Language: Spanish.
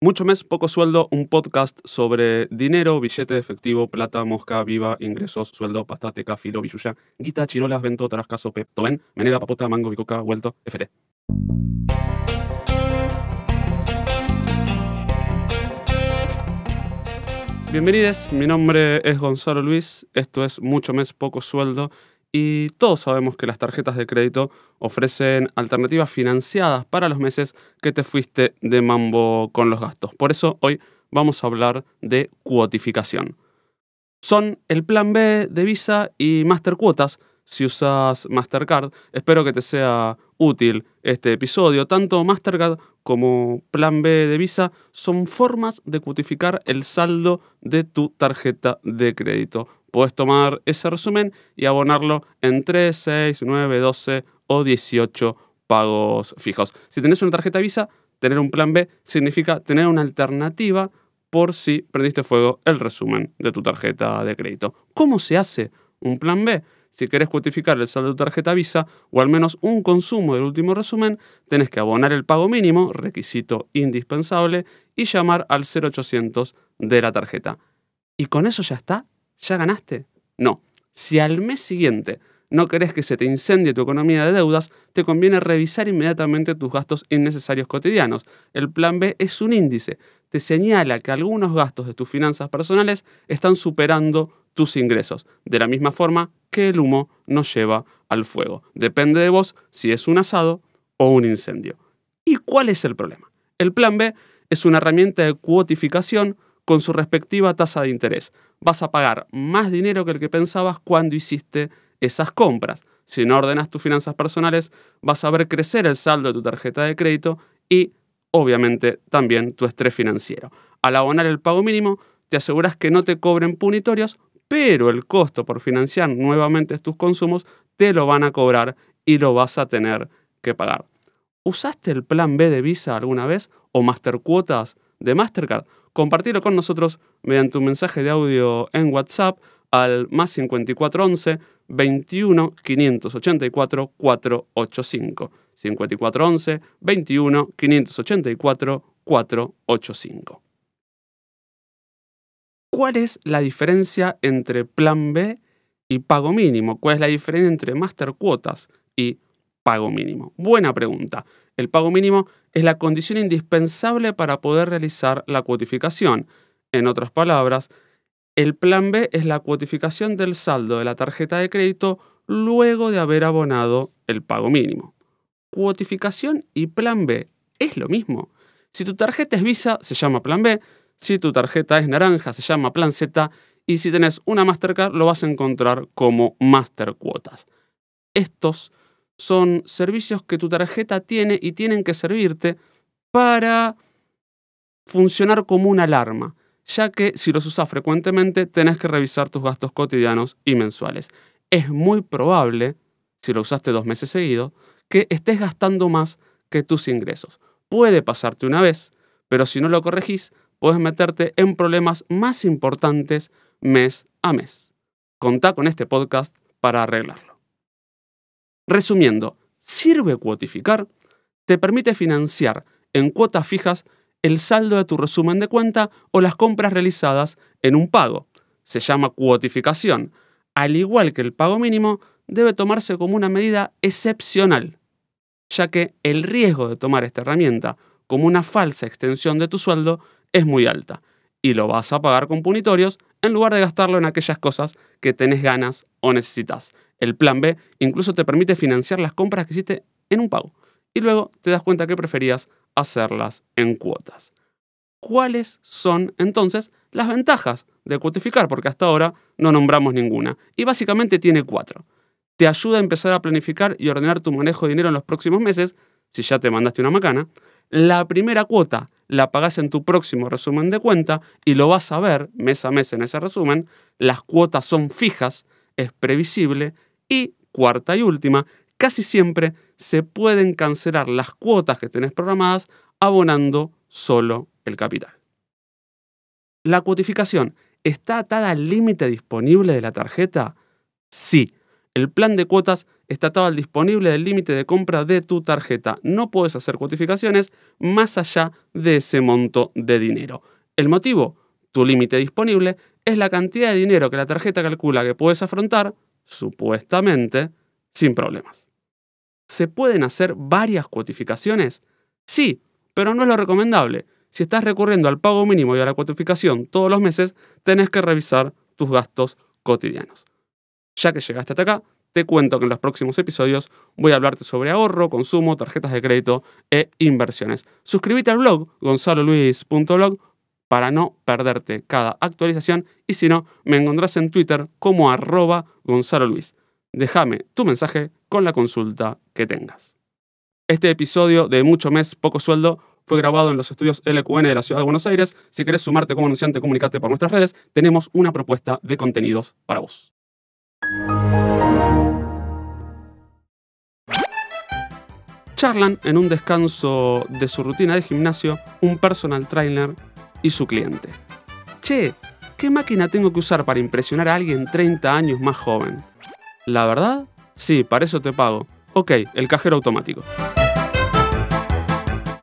Mucho mes, poco sueldo, un podcast sobre dinero, billete de efectivo, plata, mosca, viva, ingresos, sueldo, pastateca, filo, billuya, guita, chirolas, vento, tarascaso, pe, toben, menega, papota, mango, bicoca, vuelto, FT. Bienvenidos, mi nombre es Gonzalo Luis, esto es Mucho mes, poco sueldo y todos sabemos que las tarjetas de crédito ofrecen alternativas financiadas para los meses que te fuiste de mambo con los gastos. Por eso hoy vamos a hablar de cuotificación. Son el plan B de Visa y Master Cuotas si usas Mastercard. Espero que te sea útil este episodio. Tanto Mastercard como Plan B de Visa son formas de cuotificar el saldo de tu tarjeta de crédito. Puedes tomar ese resumen y abonarlo en 3, 6, 9, 12 o 18 pagos fijos. Si tenés una tarjeta Visa, tener un plan B significa tener una alternativa por si prendiste fuego el resumen de tu tarjeta de crédito. ¿Cómo se hace un plan B? Si querés cuantificar el saldo de tu tarjeta Visa o al menos un consumo del último resumen, tenés que abonar el pago mínimo, requisito indispensable, y llamar al 0800 de la tarjeta. ¿Y con eso ya está? ¿Ya ganaste? No. Si al mes siguiente no querés que se te incendie tu economía de deudas, te conviene revisar inmediatamente tus gastos innecesarios cotidianos. El plan B es un índice. Te señala que algunos gastos de tus finanzas personales están superando tus ingresos, de la misma forma que el humo nos lleva al fuego. Depende de vos si es un asado o un incendio. ¿Y cuál es el problema? El plan B es una herramienta de cuotificación con su respectiva tasa de interés. Vas a pagar más dinero que el que pensabas cuando hiciste esas compras. Si no ordenas tus finanzas personales, vas a ver crecer el saldo de tu tarjeta de crédito y, obviamente, también tu estrés financiero. Al abonar el pago mínimo, te aseguras que no te cobren punitorios, pero el costo por financiar nuevamente tus consumos te lo van a cobrar y lo vas a tener que pagar. ¿Usaste el plan B de Visa alguna vez o Master Cuotas de Mastercard? Compartilo con nosotros mediante un mensaje de audio en WhatsApp al más 5411 21 584 485. 5411 21 584 485. ¿Cuál es la diferencia entre plan B y pago mínimo? ¿Cuál es la diferencia entre master cuotas y pago mínimo? Buena pregunta. El pago mínimo es la condición indispensable para poder realizar la cuotificación. En otras palabras, el plan B es la cuotificación del saldo de la tarjeta de crédito luego de haber abonado el pago mínimo. Cuotificación y plan B es lo mismo. Si tu tarjeta es Visa, se llama plan B. Si tu tarjeta es naranja, se llama plan Z. Y si tenés una Mastercard, lo vas a encontrar como Master Cuotas. Estos son servicios que tu tarjeta tiene y tienen que servirte para funcionar como una alarma, ya que si los usas frecuentemente tenés que revisar tus gastos cotidianos y mensuales. Es muy probable, si lo usaste dos meses seguidos, que estés gastando más que tus ingresos. Puede pasarte una vez, pero si no lo corregís, puedes meterte en problemas más importantes mes a mes. Contá con este podcast para arreglarlo. Resumiendo, sirve cuotificar, te permite financiar en cuotas fijas el saldo de tu resumen de cuenta o las compras realizadas en un pago. Se llama cuotificación. Al igual que el pago mínimo, debe tomarse como una medida excepcional, ya que el riesgo de tomar esta herramienta como una falsa extensión de tu sueldo es muy alta y lo vas a pagar con punitorios en lugar de gastarlo en aquellas cosas que tenés ganas o necesitas. El plan B incluso te permite financiar las compras que hiciste en un pago y luego te das cuenta que preferías hacerlas en cuotas. ¿Cuáles son entonces las ventajas de cuotificar? Porque hasta ahora no nombramos ninguna. Y básicamente tiene cuatro. Te ayuda a empezar a planificar y ordenar tu manejo de dinero en los próximos meses, si ya te mandaste una macana. La primera cuota la pagás en tu próximo resumen de cuenta y lo vas a ver mes a mes en ese resumen. Las cuotas son fijas, es previsible y cuarta y última, casi siempre se pueden cancelar las cuotas que tenés programadas abonando solo el capital. ¿La cuotificación está atada al límite disponible de la tarjeta? Sí, el plan de cuotas está atado al disponible del límite de compra de tu tarjeta. No puedes hacer cuotificaciones más allá de ese monto de dinero. El motivo, tu límite disponible, es la cantidad de dinero que la tarjeta calcula que puedes afrontar, supuestamente, sin problemas. ¿Se pueden hacer varias cuotificaciones? Sí, pero no es lo recomendable. Si estás recurriendo al pago mínimo y a la cuotificación todos los meses, tenés que revisar tus gastos cotidianos. Ya que llegaste hasta acá, te cuento que en los próximos episodios voy a hablarte sobre ahorro, consumo, tarjetas de crédito e inversiones. Suscríbete al blog gonzaloluis.blog para no perderte cada actualización y si no, me encontrás en Twitter como arroba Gonzalo Luis. Déjame tu mensaje con la consulta que tengas. Este episodio de Mucho Mes, Poco Sueldo fue grabado en los estudios LQN de la Ciudad de Buenos Aires. Si querés sumarte como anunciante, comunicate por nuestras redes. Tenemos una propuesta de contenidos para vos. Charlan en un descanso de su rutina de gimnasio un personal trainer y su cliente. Che, ¿qué máquina tengo que usar para impresionar a alguien 30 años más joven? La verdad, sí, para eso te pago. Ok, el cajero automático.